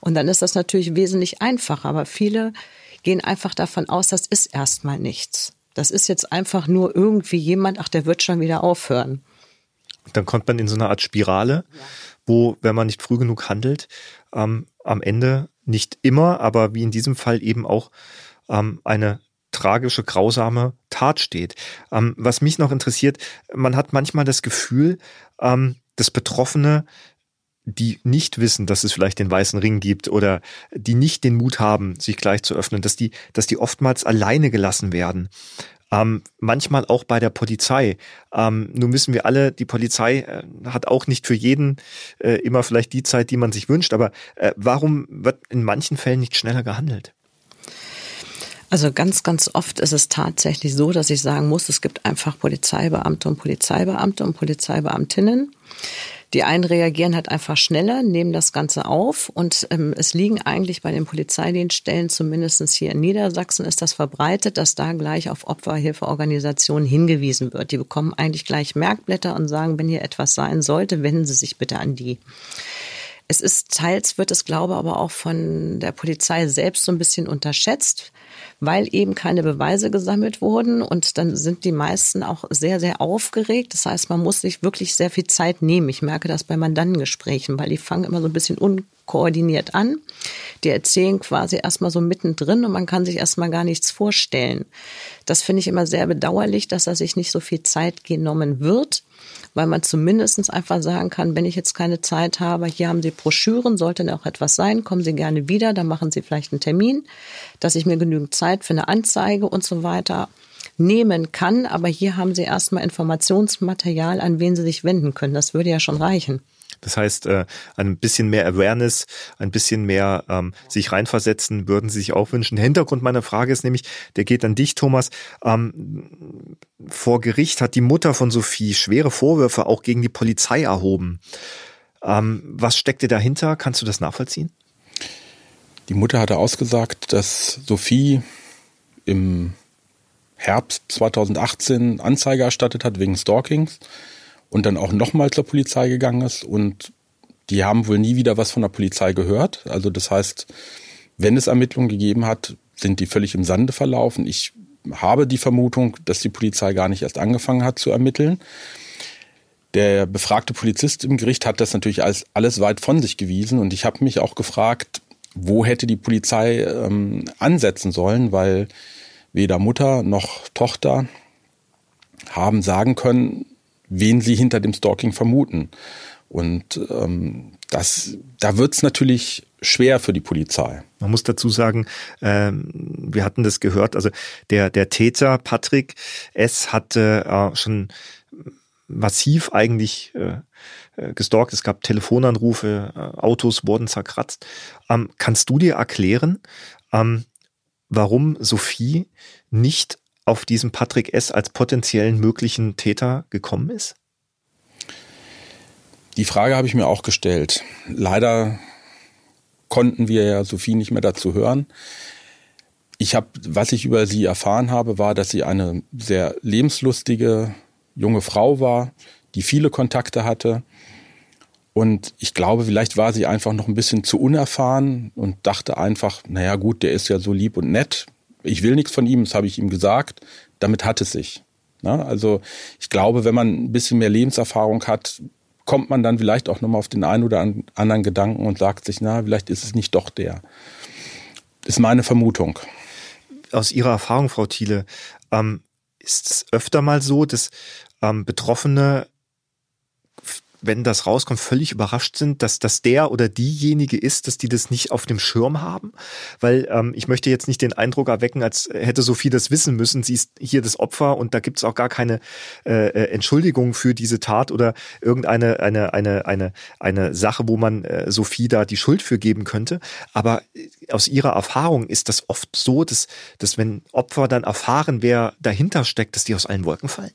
Und dann ist das natürlich wesentlich einfacher. Aber viele gehen einfach davon aus, das ist erstmal nichts. Das ist jetzt einfach nur irgendwie jemand, ach, der wird schon wieder aufhören. Dann kommt man in so eine Art Spirale, ja. wo, wenn man nicht früh genug handelt, ähm, am Ende nicht immer, aber wie in diesem Fall eben auch ähm, eine tragische, grausame Tat steht. Ähm, was mich noch interessiert, man hat manchmal das Gefühl, ähm, dass Betroffene, die nicht wissen, dass es vielleicht den weißen Ring gibt oder die nicht den Mut haben, sich gleich zu öffnen, dass die, dass die oftmals alleine gelassen werden. Ähm, manchmal auch bei der Polizei. Ähm, nun wissen wir alle, die Polizei äh, hat auch nicht für jeden äh, immer vielleicht die Zeit, die man sich wünscht. Aber äh, warum wird in manchen Fällen nicht schneller gehandelt? Also ganz, ganz oft ist es tatsächlich so, dass ich sagen muss, es gibt einfach Polizeibeamte und Polizeibeamte und Polizeibeamtinnen die einen reagieren halt einfach schneller, nehmen das Ganze auf und ähm, es liegen eigentlich bei den Polizeidienststellen, zumindest hier in Niedersachsen ist das verbreitet, dass da gleich auf Opferhilfeorganisationen hingewiesen wird. Die bekommen eigentlich gleich Merkblätter und sagen, wenn hier etwas sein sollte, wenden Sie sich bitte an die. Es ist teils wird es, glaube aber auch von der Polizei selbst so ein bisschen unterschätzt weil eben keine Beweise gesammelt wurden. Und dann sind die meisten auch sehr, sehr aufgeregt. Das heißt, man muss sich wirklich sehr viel Zeit nehmen. Ich merke das bei Mandantengesprächen, weil die fangen immer so ein bisschen unkoordiniert an. Die erzählen quasi erstmal so mittendrin und man kann sich erstmal gar nichts vorstellen. Das finde ich immer sehr bedauerlich, dass da sich nicht so viel Zeit genommen wird weil man zumindest einfach sagen kann, wenn ich jetzt keine Zeit habe, hier haben Sie Broschüren, sollte auch etwas sein, kommen Sie gerne wieder, dann machen Sie vielleicht einen Termin, dass ich mir genügend Zeit für eine Anzeige und so weiter nehmen kann. Aber hier haben Sie erstmal Informationsmaterial, an wen Sie sich wenden können. Das würde ja schon reichen. Das heißt, äh, ein bisschen mehr Awareness, ein bisschen mehr ähm, sich reinversetzen, würden Sie sich auch wünschen. Hintergrund meiner Frage ist nämlich, der geht an dich, Thomas. Ähm, vor Gericht hat die Mutter von Sophie schwere Vorwürfe auch gegen die Polizei erhoben. Ähm, was steckte dahinter? Kannst du das nachvollziehen? Die Mutter hatte ausgesagt, dass Sophie im Herbst 2018 Anzeige erstattet hat wegen Stalkings und dann auch nochmal zur Polizei gegangen ist und die haben wohl nie wieder was von der Polizei gehört. Also das heißt, wenn es Ermittlungen gegeben hat, sind die völlig im Sande verlaufen. Ich habe die Vermutung, dass die Polizei gar nicht erst angefangen hat zu ermitteln. Der befragte Polizist im Gericht hat das natürlich als alles weit von sich gewiesen und ich habe mich auch gefragt, wo hätte die Polizei ähm, ansetzen sollen, weil weder Mutter noch Tochter haben sagen können, wen sie hinter dem Stalking vermuten. Und ähm, das, da wird es natürlich schwer für die Polizei. Man muss dazu sagen, ähm, wir hatten das gehört, also der, der Täter Patrick S. hatte äh, schon massiv eigentlich äh, äh, gestalkt. Es gab Telefonanrufe, äh, Autos wurden zerkratzt. Ähm, kannst du dir erklären, ähm, warum Sophie nicht auf diesen Patrick S. als potenziellen möglichen Täter gekommen ist? Die Frage habe ich mir auch gestellt. Leider konnten wir ja Sophie nicht mehr dazu hören. Ich habe, was ich über sie erfahren habe, war, dass sie eine sehr lebenslustige junge Frau war, die viele Kontakte hatte. Und ich glaube, vielleicht war sie einfach noch ein bisschen zu unerfahren und dachte einfach, naja gut, der ist ja so lieb und nett, ich will nichts von ihm, das habe ich ihm gesagt, damit hat es sich. Na, also ich glaube, wenn man ein bisschen mehr Lebenserfahrung hat, kommt man dann vielleicht auch nochmal auf den einen oder anderen Gedanken und sagt sich, na, vielleicht ist es nicht doch der. Ist meine Vermutung. Aus Ihrer Erfahrung, Frau Thiele, ähm, ist es öfter mal so, dass ähm, Betroffene wenn das rauskommt, völlig überrascht sind, dass das der oder diejenige ist, dass die das nicht auf dem Schirm haben. Weil ähm, ich möchte jetzt nicht den Eindruck erwecken, als hätte Sophie das wissen müssen. Sie ist hier das Opfer und da gibt es auch gar keine äh, äh, Entschuldigung für diese Tat oder irgendeine eine, eine, eine, eine Sache, wo man äh, Sophie da die Schuld für geben könnte. Aber aus Ihrer Erfahrung ist das oft so, dass, dass wenn Opfer dann erfahren, wer dahinter steckt, dass die aus allen Wolken fallen?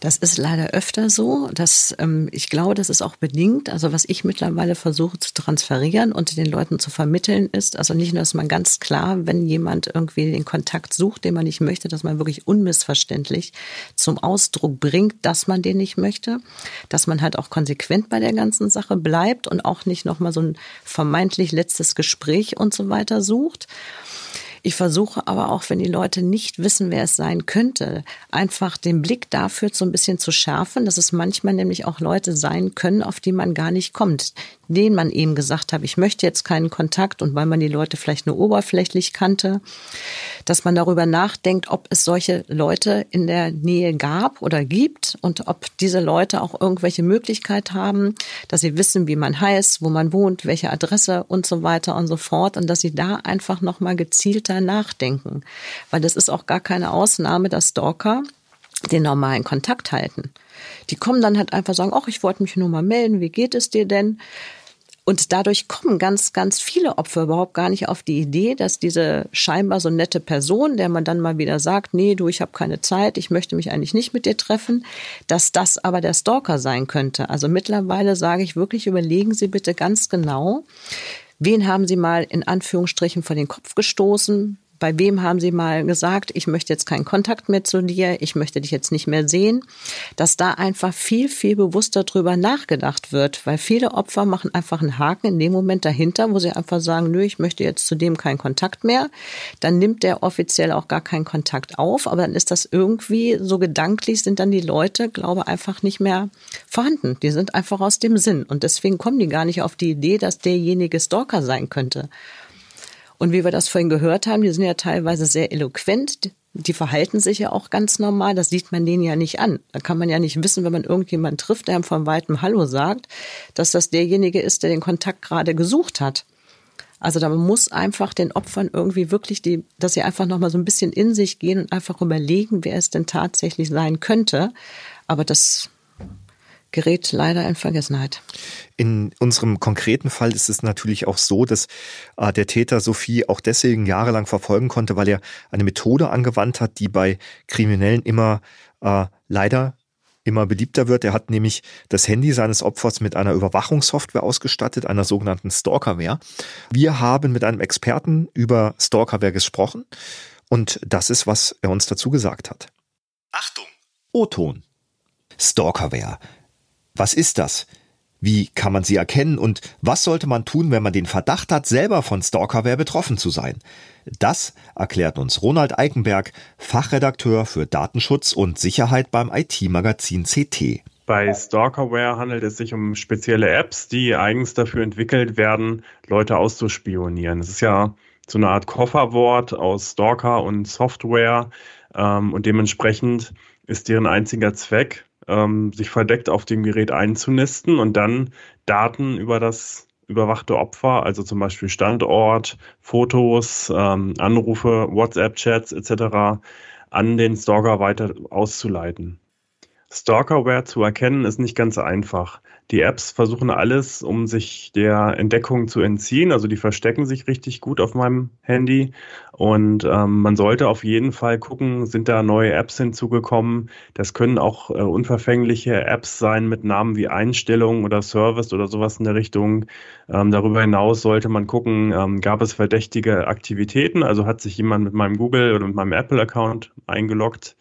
Das ist leider öfter so. Dass, ähm, ich glaube, das ist auch bedingt. Also was ich mittlerweile versuche zu transferieren und den Leuten zu vermitteln ist, also nicht nur, dass man ganz klar, wenn jemand irgendwie den Kontakt sucht, den man nicht möchte, dass man wirklich unmissverständlich zum Ausdruck bringt, dass man den nicht möchte, dass man halt auch konsequent bei der ganzen Sache bleibt und auch nicht nochmal so ein vermeintlich letztes Gespräch und so weiter sucht. Ich versuche aber auch, wenn die Leute nicht wissen, wer es sein könnte, einfach den Blick dafür so ein bisschen zu schärfen, dass es manchmal nämlich auch Leute sein können, auf die man gar nicht kommt, denen man eben gesagt hat, ich möchte jetzt keinen Kontakt und weil man die Leute vielleicht nur oberflächlich kannte, dass man darüber nachdenkt, ob es solche Leute in der Nähe gab oder gibt und ob diese Leute auch irgendwelche Möglichkeit haben, dass sie wissen, wie man heißt, wo man wohnt, welche Adresse und so weiter und so fort und dass sie da einfach nochmal gezielter nachdenken. Weil das ist auch gar keine Ausnahme, dass Stalker den normalen Kontakt halten. Die kommen dann halt einfach sagen, ach, ich wollte mich nur mal melden, wie geht es dir denn? Und dadurch kommen ganz, ganz viele Opfer überhaupt gar nicht auf die Idee, dass diese scheinbar so nette Person, der man dann mal wieder sagt, nee, du, ich habe keine Zeit, ich möchte mich eigentlich nicht mit dir treffen, dass das aber der Stalker sein könnte. Also mittlerweile sage ich wirklich, überlegen Sie bitte ganz genau, wen haben Sie mal in Anführungsstrichen vor den Kopf gestoßen? Bei wem haben Sie mal gesagt, ich möchte jetzt keinen Kontakt mehr zu dir, ich möchte dich jetzt nicht mehr sehen, dass da einfach viel, viel bewusster drüber nachgedacht wird, weil viele Opfer machen einfach einen Haken in dem Moment dahinter, wo sie einfach sagen, nö, ich möchte jetzt zu dem keinen Kontakt mehr. Dann nimmt der offiziell auch gar keinen Kontakt auf, aber dann ist das irgendwie so gedanklich sind dann die Leute, glaube einfach nicht mehr vorhanden. Die sind einfach aus dem Sinn und deswegen kommen die gar nicht auf die Idee, dass derjenige Stalker sein könnte. Und wie wir das vorhin gehört haben, die sind ja teilweise sehr eloquent. Die verhalten sich ja auch ganz normal. Das sieht man denen ja nicht an. Da kann man ja nicht wissen, wenn man irgendjemanden trifft, der einem von weitem Hallo sagt, dass das derjenige ist, der den Kontakt gerade gesucht hat. Also da muss einfach den Opfern irgendwie wirklich die, dass sie einfach nochmal so ein bisschen in sich gehen und einfach überlegen, wer es denn tatsächlich sein könnte. Aber das gerät leider in Vergessenheit. In unserem konkreten Fall ist es natürlich auch so, dass äh, der Täter Sophie auch deswegen jahrelang verfolgen konnte, weil er eine Methode angewandt hat, die bei Kriminellen immer äh, leider immer beliebter wird. Er hat nämlich das Handy seines Opfers mit einer Überwachungssoftware ausgestattet, einer sogenannten Stalkerware. Wir haben mit einem Experten über Stalkerware gesprochen und das ist, was er uns dazu gesagt hat. Achtung! O-Ton. Stalkerware was ist das? Wie kann man sie erkennen und was sollte man tun, wenn man den Verdacht hat, selber von Stalkerware betroffen zu sein? Das erklärt uns Ronald Eikenberg, Fachredakteur für Datenschutz und Sicherheit beim IT-Magazin CT. Bei Stalkerware handelt es sich um spezielle Apps, die eigens dafür entwickelt werden, Leute auszuspionieren. Es ist ja so eine Art Kofferwort aus Stalker und Software ähm, und dementsprechend ist deren einziger Zweck, ähm, sich verdeckt auf dem Gerät einzunisten und dann Daten über das überwachte Opfer, also zum Beispiel Standort, Fotos, ähm, Anrufe, WhatsApp-Chats etc. an den Stalker weiter auszuleiten. Stalkerware zu erkennen ist nicht ganz einfach. Die Apps versuchen alles, um sich der Entdeckung zu entziehen. Also die verstecken sich richtig gut auf meinem Handy. Und ähm, man sollte auf jeden Fall gucken, sind da neue Apps hinzugekommen. Das können auch äh, unverfängliche Apps sein mit Namen wie Einstellungen oder Service oder sowas in der Richtung. Ähm, darüber hinaus sollte man gucken, ähm, gab es verdächtige Aktivitäten? Also hat sich jemand mit meinem Google oder mit meinem Apple-Account eingeloggt?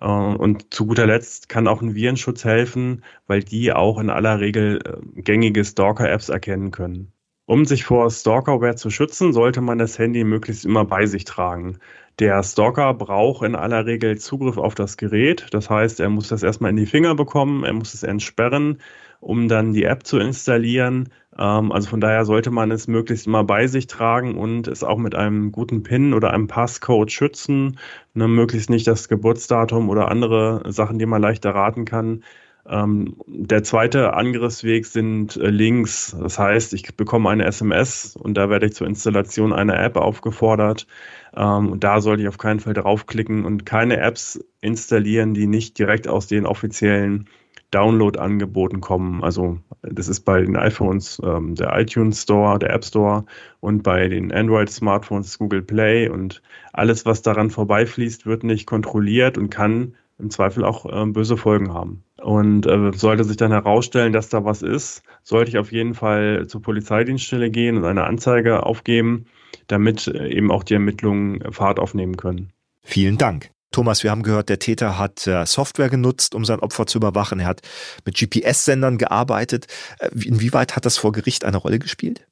Äh, und zu guter Letzt kann auch ein Virenschutz helfen, weil die auch in aller Regel äh, gängige Stalker-Apps erkennen können. Um sich vor Stalkerware zu schützen, sollte man das Handy möglichst immer bei sich tragen. Der Stalker braucht in aller Regel Zugriff auf das Gerät. Das heißt, er muss das erstmal in die Finger bekommen, er muss es entsperren, um dann die App zu installieren. Ähm, also von daher sollte man es möglichst immer bei sich tragen und es auch mit einem guten PIN oder einem Passcode schützen. Ne, möglichst nicht das Geburtsdatum oder andere Sachen, die man leicht erraten kann. Ähm, der zweite Angriffsweg sind äh, Links. Das heißt, ich bekomme eine SMS und da werde ich zur Installation einer App aufgefordert. Ähm, und da sollte ich auf keinen Fall draufklicken und keine Apps installieren, die nicht direkt aus den offiziellen Download angeboten kommen. Also das ist bei den iPhones ähm, der iTunes Store, der App Store und bei den Android-Smartphones Google Play und alles, was daran vorbeifließt, wird nicht kontrolliert und kann im Zweifel auch äh, böse Folgen haben. Und äh, sollte sich dann herausstellen, dass da was ist, sollte ich auf jeden Fall zur Polizeidienststelle gehen und eine Anzeige aufgeben, damit äh, eben auch die Ermittlungen Fahrt aufnehmen können. Vielen Dank. Thomas, wir haben gehört, der Täter hat äh, Software genutzt, um sein Opfer zu überwachen. Er hat mit GPS-Sendern gearbeitet. Äh, inwieweit hat das vor Gericht eine Rolle gespielt?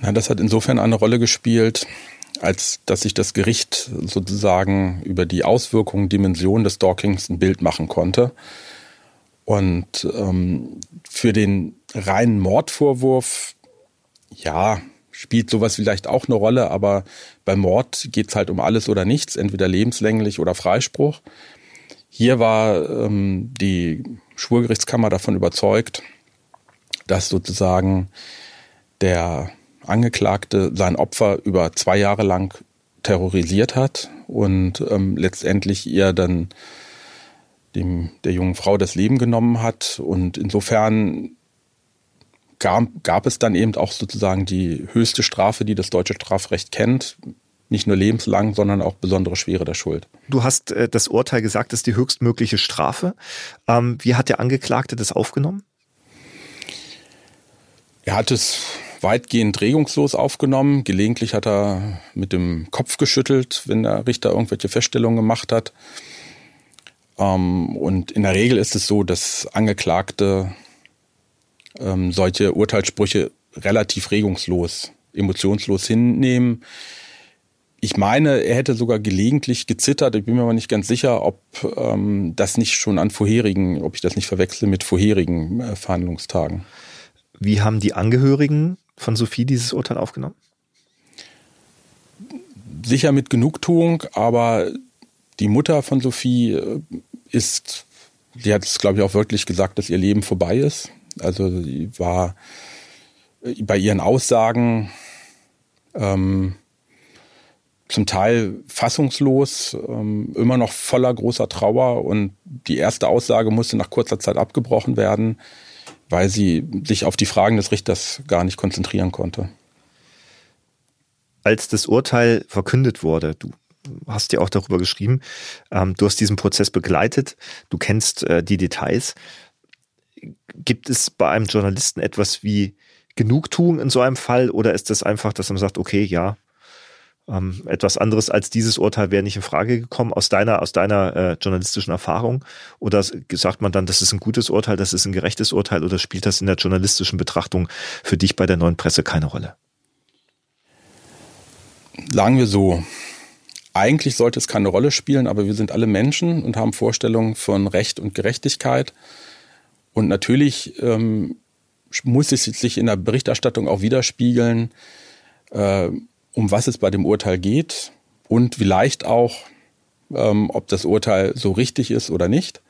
Na, das hat insofern eine Rolle gespielt, als dass sich das Gericht sozusagen über die Auswirkungen, Dimensionen des Stalkings ein Bild machen konnte. Und ähm, für den reinen Mordvorwurf, ja, spielt sowas vielleicht auch eine Rolle, aber beim Mord geht es halt um alles oder nichts, entweder lebenslänglich oder Freispruch. Hier war ähm, die Schwurgerichtskammer davon überzeugt, dass sozusagen der Angeklagte sein Opfer über zwei Jahre lang terrorisiert hat und ähm, letztendlich ihr dann dem, der jungen Frau das Leben genommen hat. Und insofern gab, gab es dann eben auch sozusagen die höchste Strafe, die das deutsche Strafrecht kennt. Nicht nur lebenslang, sondern auch besondere Schwere der Schuld. Du hast äh, das Urteil gesagt, das ist die höchstmögliche Strafe. Ähm, wie hat der Angeklagte das aufgenommen? Er hat es weitgehend regungslos aufgenommen. Gelegentlich hat er mit dem Kopf geschüttelt, wenn der Richter irgendwelche Feststellungen gemacht hat. Ähm, und in der Regel ist es so, dass Angeklagte ähm, solche Urteilssprüche relativ regungslos, emotionslos hinnehmen. Ich meine, er hätte sogar gelegentlich gezittert. Ich bin mir aber nicht ganz sicher, ob ähm, das nicht schon an vorherigen, ob ich das nicht verwechsel mit vorherigen äh, Verhandlungstagen. Wie haben die Angehörigen von Sophie dieses Urteil aufgenommen? Sicher mit Genugtuung, aber die Mutter von Sophie äh, ist, die hat es, glaube ich, auch wirklich gesagt, dass ihr Leben vorbei ist. Also sie war äh, bei ihren Aussagen ähm, zum Teil fassungslos, ähm, immer noch voller großer Trauer und die erste Aussage musste nach kurzer Zeit abgebrochen werden, weil sie sich auf die Fragen des Richters gar nicht konzentrieren konnte. Als das Urteil verkündet wurde, du hast ja auch darüber geschrieben, ähm, du hast diesen Prozess begleitet, du kennst äh, die Details gibt es bei einem Journalisten etwas wie Genugtuung in so einem Fall oder ist das einfach, dass man sagt, okay, ja, ähm, etwas anderes als dieses Urteil wäre nicht in Frage gekommen aus deiner, aus deiner äh, journalistischen Erfahrung? Oder sagt man dann, das ist ein gutes Urteil, das ist ein gerechtes Urteil oder spielt das in der journalistischen Betrachtung für dich bei der neuen Presse keine Rolle? Sagen wir so, eigentlich sollte es keine Rolle spielen, aber wir sind alle Menschen und haben Vorstellungen von Recht und Gerechtigkeit. Und natürlich ähm, muss es sich in der Berichterstattung auch widerspiegeln, äh, um was es bei dem Urteil geht und vielleicht auch, ähm, ob das Urteil so richtig ist oder nicht.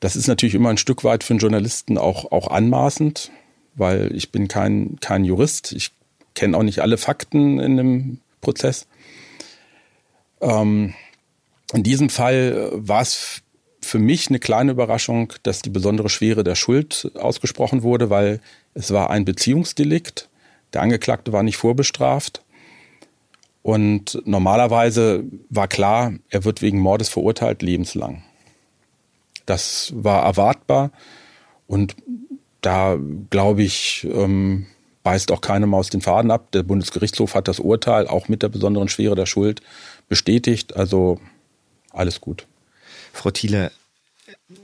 Das ist natürlich immer ein Stück weit für einen Journalisten auch, auch anmaßend, weil ich bin kein, kein Jurist. Ich kenne auch nicht alle Fakten in dem Prozess. Ähm, in diesem Fall war es für mich eine kleine Überraschung, dass die besondere Schwere der Schuld ausgesprochen wurde, weil es war ein Beziehungsdelikt. Der Angeklagte war nicht vorbestraft. Und normalerweise war klar, er wird wegen Mordes verurteilt lebenslang. Das war erwartbar. Und da, glaube ich, ähm, beißt auch keine Maus den Faden ab. Der Bundesgerichtshof hat das Urteil auch mit der besonderen Schwere der Schuld bestätigt. Also alles gut. Frau Thiele,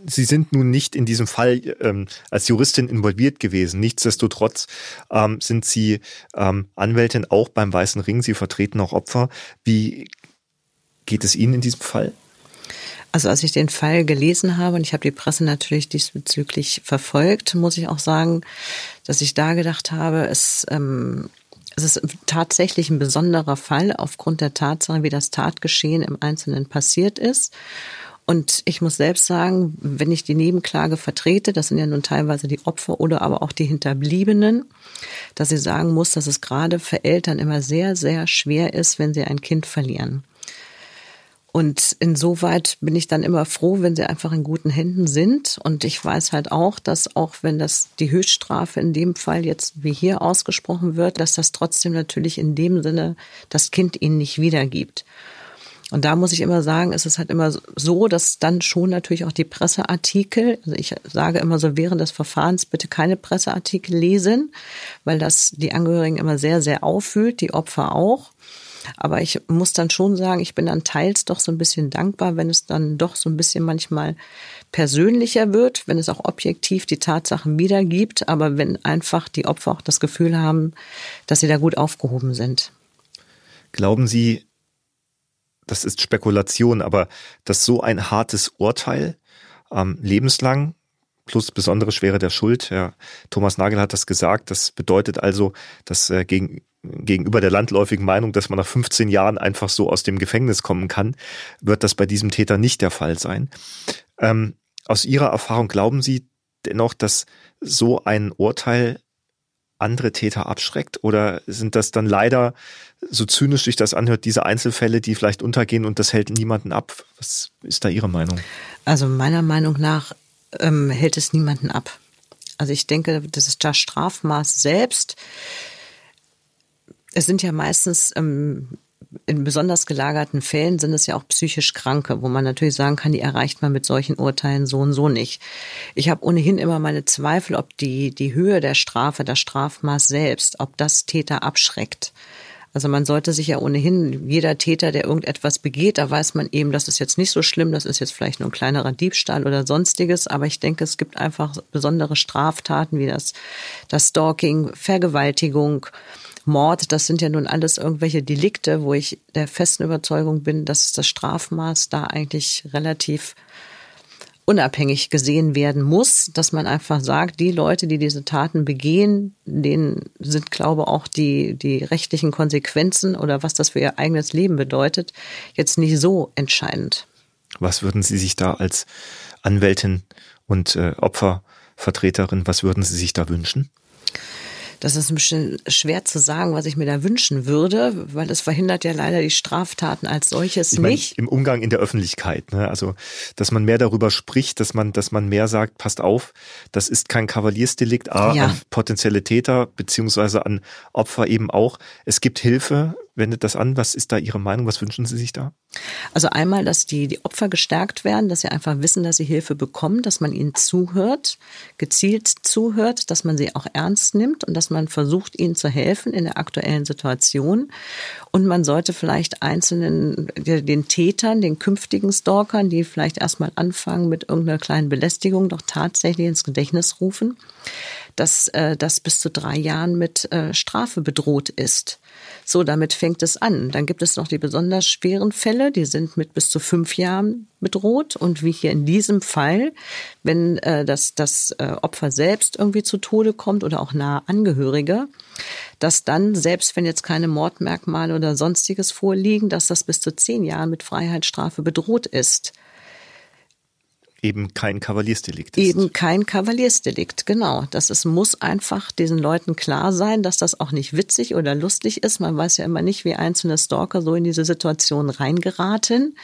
Sie sind nun nicht in diesem Fall ähm, als Juristin involviert gewesen. Nichtsdestotrotz ähm, sind Sie ähm, Anwältin auch beim Weißen Ring. Sie vertreten auch Opfer. Wie geht es Ihnen in diesem Fall? Also als ich den Fall gelesen habe und ich habe die Presse natürlich diesbezüglich verfolgt, muss ich auch sagen, dass ich da gedacht habe, es, ähm, es ist tatsächlich ein besonderer Fall aufgrund der Tatsache, wie das Tatgeschehen im Einzelnen passiert ist. Und ich muss selbst sagen, wenn ich die Nebenklage vertrete, das sind ja nun teilweise die Opfer oder aber auch die Hinterbliebenen, dass ich sagen muss, dass es gerade für Eltern immer sehr, sehr schwer ist, wenn sie ein Kind verlieren. Und insoweit bin ich dann immer froh, wenn sie einfach in guten Händen sind. Und ich weiß halt auch, dass auch wenn das die Höchststrafe in dem Fall jetzt wie hier ausgesprochen wird, dass das trotzdem natürlich in dem Sinne das Kind ihnen nicht wiedergibt. Und da muss ich immer sagen, ist es halt immer so, dass dann schon natürlich auch die Presseartikel, also ich sage immer so während des Verfahrens bitte keine Presseartikel lesen, weil das die Angehörigen immer sehr, sehr auffühlt, die Opfer auch. Aber ich muss dann schon sagen, ich bin dann teils doch so ein bisschen dankbar, wenn es dann doch so ein bisschen manchmal persönlicher wird, wenn es auch objektiv die Tatsachen wiedergibt, aber wenn einfach die Opfer auch das Gefühl haben, dass sie da gut aufgehoben sind. Glauben Sie, das ist Spekulation, aber dass so ein hartes Urteil ähm, lebenslang plus besondere Schwere der Schuld, ja, Thomas Nagel hat das gesagt, das bedeutet also, dass äh, gegen, gegenüber der landläufigen Meinung, dass man nach 15 Jahren einfach so aus dem Gefängnis kommen kann, wird das bei diesem Täter nicht der Fall sein. Ähm, aus Ihrer Erfahrung glauben Sie dennoch, dass so ein Urteil andere Täter abschreckt? Oder sind das dann leider, so zynisch sich das anhört, diese Einzelfälle, die vielleicht untergehen und das hält niemanden ab? Was ist da Ihre Meinung? Also meiner Meinung nach ähm, hält es niemanden ab. Also ich denke, das ist das Strafmaß selbst es sind ja meistens ähm, in besonders gelagerten Fällen sind es ja auch psychisch Kranke, wo man natürlich sagen kann, die erreicht man mit solchen Urteilen so und so nicht. Ich habe ohnehin immer meine Zweifel, ob die, die Höhe der Strafe, das Strafmaß selbst, ob das Täter abschreckt. Also man sollte sich ja ohnehin, jeder Täter, der irgendetwas begeht, da weiß man eben, das ist jetzt nicht so schlimm, das ist jetzt vielleicht nur ein kleinerer Diebstahl oder sonstiges, aber ich denke, es gibt einfach besondere Straftaten wie das, das Stalking, Vergewaltigung, Mord, das sind ja nun alles irgendwelche Delikte, wo ich der festen Überzeugung bin, dass das Strafmaß da eigentlich relativ unabhängig gesehen werden muss, dass man einfach sagt, die Leute, die diese Taten begehen, denen sind, glaube auch die, die rechtlichen Konsequenzen oder was das für ihr eigenes Leben bedeutet, jetzt nicht so entscheidend. Was würden Sie sich da als Anwältin und äh, Opfervertreterin, was würden Sie sich da wünschen? Das ist ein bisschen schwer zu sagen, was ich mir da wünschen würde, weil es verhindert ja leider die Straftaten als solches ich nicht. Meine, Im Umgang in der Öffentlichkeit, ne? also dass man mehr darüber spricht, dass man, dass man mehr sagt, passt auf, das ist kein Kavaliersdelikt, A, ja. an potenzielle Täter beziehungsweise an Opfer eben auch. Es gibt Hilfe, wendet das an. Was ist da Ihre Meinung? Was wünschen Sie sich da? Also einmal, dass die, die Opfer gestärkt werden, dass sie einfach wissen, dass sie Hilfe bekommen, dass man ihnen zuhört, gezielt zuhört, dass man sie auch ernst nimmt und dass man versucht, ihnen zu helfen in der aktuellen Situation. Und man sollte vielleicht einzelnen, den Tätern, den künftigen Stalkern, die vielleicht erstmal anfangen mit irgendeiner kleinen Belästigung, doch tatsächlich ins Gedächtnis rufen, dass äh, das bis zu drei Jahren mit äh, Strafe bedroht ist. So, damit fängt es an. Dann gibt es noch die besonders schweren Fälle, die sind mit bis zu fünf Jahren bedroht. Und wie hier in diesem Fall, wenn äh, das, das äh, Opfer selbst irgendwie zu Tode kommt oder auch nahe Angehörige, dass dann, selbst wenn jetzt keine Mordmerkmale oder sonstiges vorliegen, dass das bis zu zehn Jahren mit Freiheitsstrafe bedroht ist eben kein Kavaliersdelikt ist. Eben kein Kavaliersdelikt, genau. Das ist, muss einfach diesen Leuten klar sein, dass das auch nicht witzig oder lustig ist. Man weiß ja immer nicht, wie einzelne Stalker so in diese Situation reingeraten.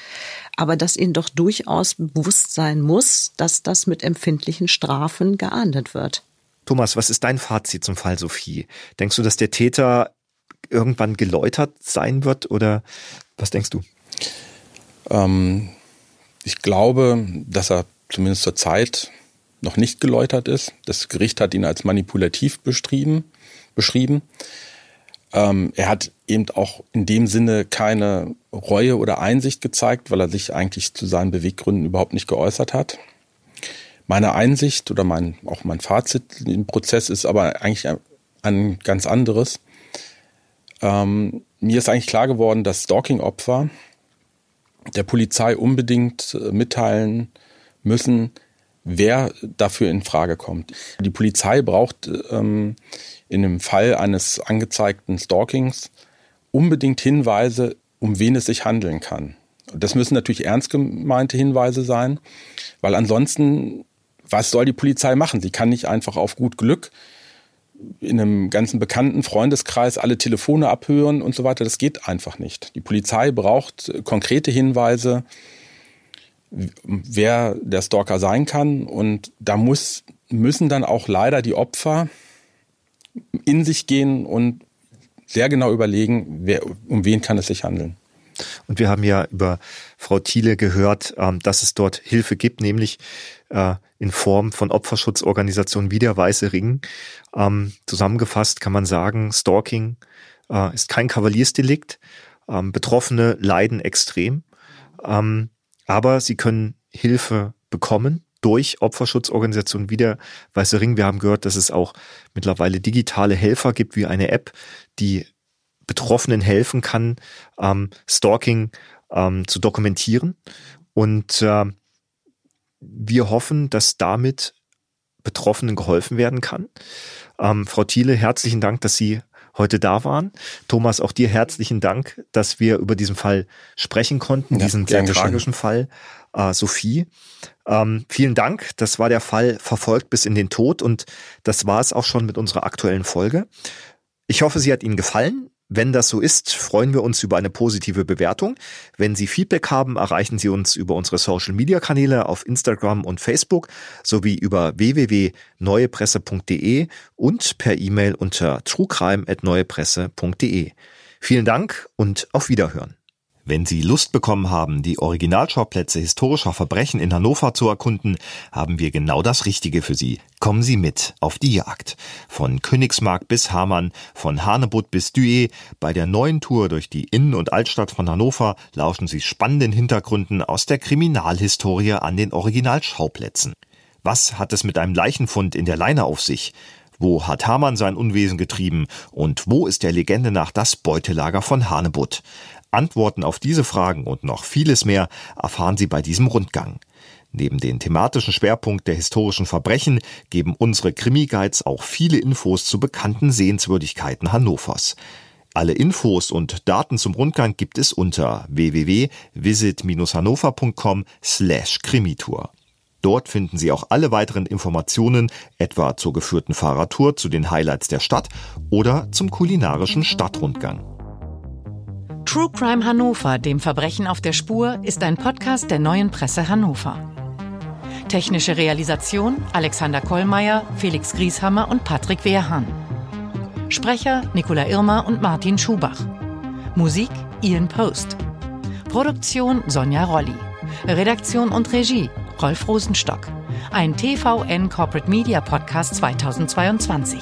Aber dass ihnen doch durchaus bewusst sein muss, dass das mit empfindlichen Strafen geahndet wird. Thomas, was ist dein Fazit zum Fall Sophie? Denkst du, dass der Täter irgendwann geläutert sein wird oder was denkst du? Ähm ich glaube, dass er zumindest zur Zeit noch nicht geläutert ist. Das Gericht hat ihn als manipulativ beschrieben. beschrieben. Ähm, er hat eben auch in dem Sinne keine Reue oder Einsicht gezeigt, weil er sich eigentlich zu seinen Beweggründen überhaupt nicht geäußert hat. Meine Einsicht oder mein, auch mein Fazit im Prozess ist aber eigentlich ein ganz anderes. Ähm, mir ist eigentlich klar geworden, dass Stalking-Opfer der Polizei unbedingt äh, mitteilen müssen, wer dafür in Frage kommt. Die Polizei braucht ähm, in einem Fall eines angezeigten Stalkings unbedingt Hinweise, um wen es sich handeln kann. Das müssen natürlich ernst gemeinte Hinweise sein, weil ansonsten, was soll die Polizei machen? Sie kann nicht einfach auf gut Glück in einem ganzen bekannten Freundeskreis alle Telefone abhören und so weiter. Das geht einfach nicht. Die Polizei braucht konkrete Hinweise, wer der Stalker sein kann. Und da muss, müssen dann auch leider die Opfer in sich gehen und sehr genau überlegen, wer, um wen kann es sich handeln. Und wir haben ja über Frau Thiele gehört, ähm, dass es dort Hilfe gibt, nämlich äh, in Form von Opferschutzorganisationen wie der Weiße Ring. Ähm, zusammengefasst kann man sagen, Stalking äh, ist kein Kavaliersdelikt. Ähm, Betroffene leiden extrem, aber sie können Hilfe bekommen durch Opferschutzorganisationen wie der Weiße Ring. Wir haben gehört, dass es auch mittlerweile digitale Helfer gibt, wie eine App, die Betroffenen helfen kann, ähm, Stalking ähm, zu dokumentieren. Und äh, wir hoffen, dass damit Betroffenen geholfen werden kann. Ähm, Frau Thiele, herzlichen Dank, dass Sie heute da waren. Thomas, auch dir herzlichen Dank, dass wir über diesen Fall sprechen konnten, ja, diesen sehr tragischen Fall. Äh, Sophie, ähm, vielen Dank. Das war der Fall verfolgt bis in den Tod und das war es auch schon mit unserer aktuellen Folge. Ich hoffe, sie hat Ihnen gefallen. Wenn das so ist, freuen wir uns über eine positive Bewertung. Wenn Sie Feedback haben, erreichen Sie uns über unsere Social-Media-Kanäle auf Instagram und Facebook sowie über www.neuepresse.de und per E-Mail unter truecrime.neuepresse.de. Vielen Dank und auf Wiederhören. Wenn Sie Lust bekommen haben, die Originalschauplätze historischer Verbrechen in Hannover zu erkunden, haben wir genau das Richtige für Sie. Kommen Sie mit auf die Jagd. Von Königsmark bis Hamann, von Hanebutt bis Duet. Bei der neuen Tour durch die Innen- und Altstadt von Hannover lauschen Sie spannenden Hintergründen aus der Kriminalhistorie an den Originalschauplätzen. Was hat es mit einem Leichenfund in der Leine auf sich? Wo hat Hamann sein Unwesen getrieben? Und wo ist der Legende nach das Beutelager von Hanebutt? Antworten auf diese Fragen und noch vieles mehr erfahren Sie bei diesem Rundgang. Neben den thematischen Schwerpunkt der historischen Verbrechen geben unsere Krimi-Guides auch viele Infos zu bekannten Sehenswürdigkeiten Hannovers. Alle Infos und Daten zum Rundgang gibt es unter www.visit-hannover.com slash Krimitour. Dort finden Sie auch alle weiteren Informationen, etwa zur geführten Fahrradtour zu den Highlights der Stadt oder zum kulinarischen Stadtrundgang. True Crime Hannover, dem Verbrechen auf der Spur, ist ein Podcast der neuen Presse Hannover. Technische Realisation Alexander Kollmeier, Felix Grieshammer und Patrick Wehrhahn. Sprecher Nicola Irmer und Martin Schubach. Musik Ian Post. Produktion Sonja Rolli. Redaktion und Regie Rolf Rosenstock. Ein TVN Corporate Media Podcast 2022.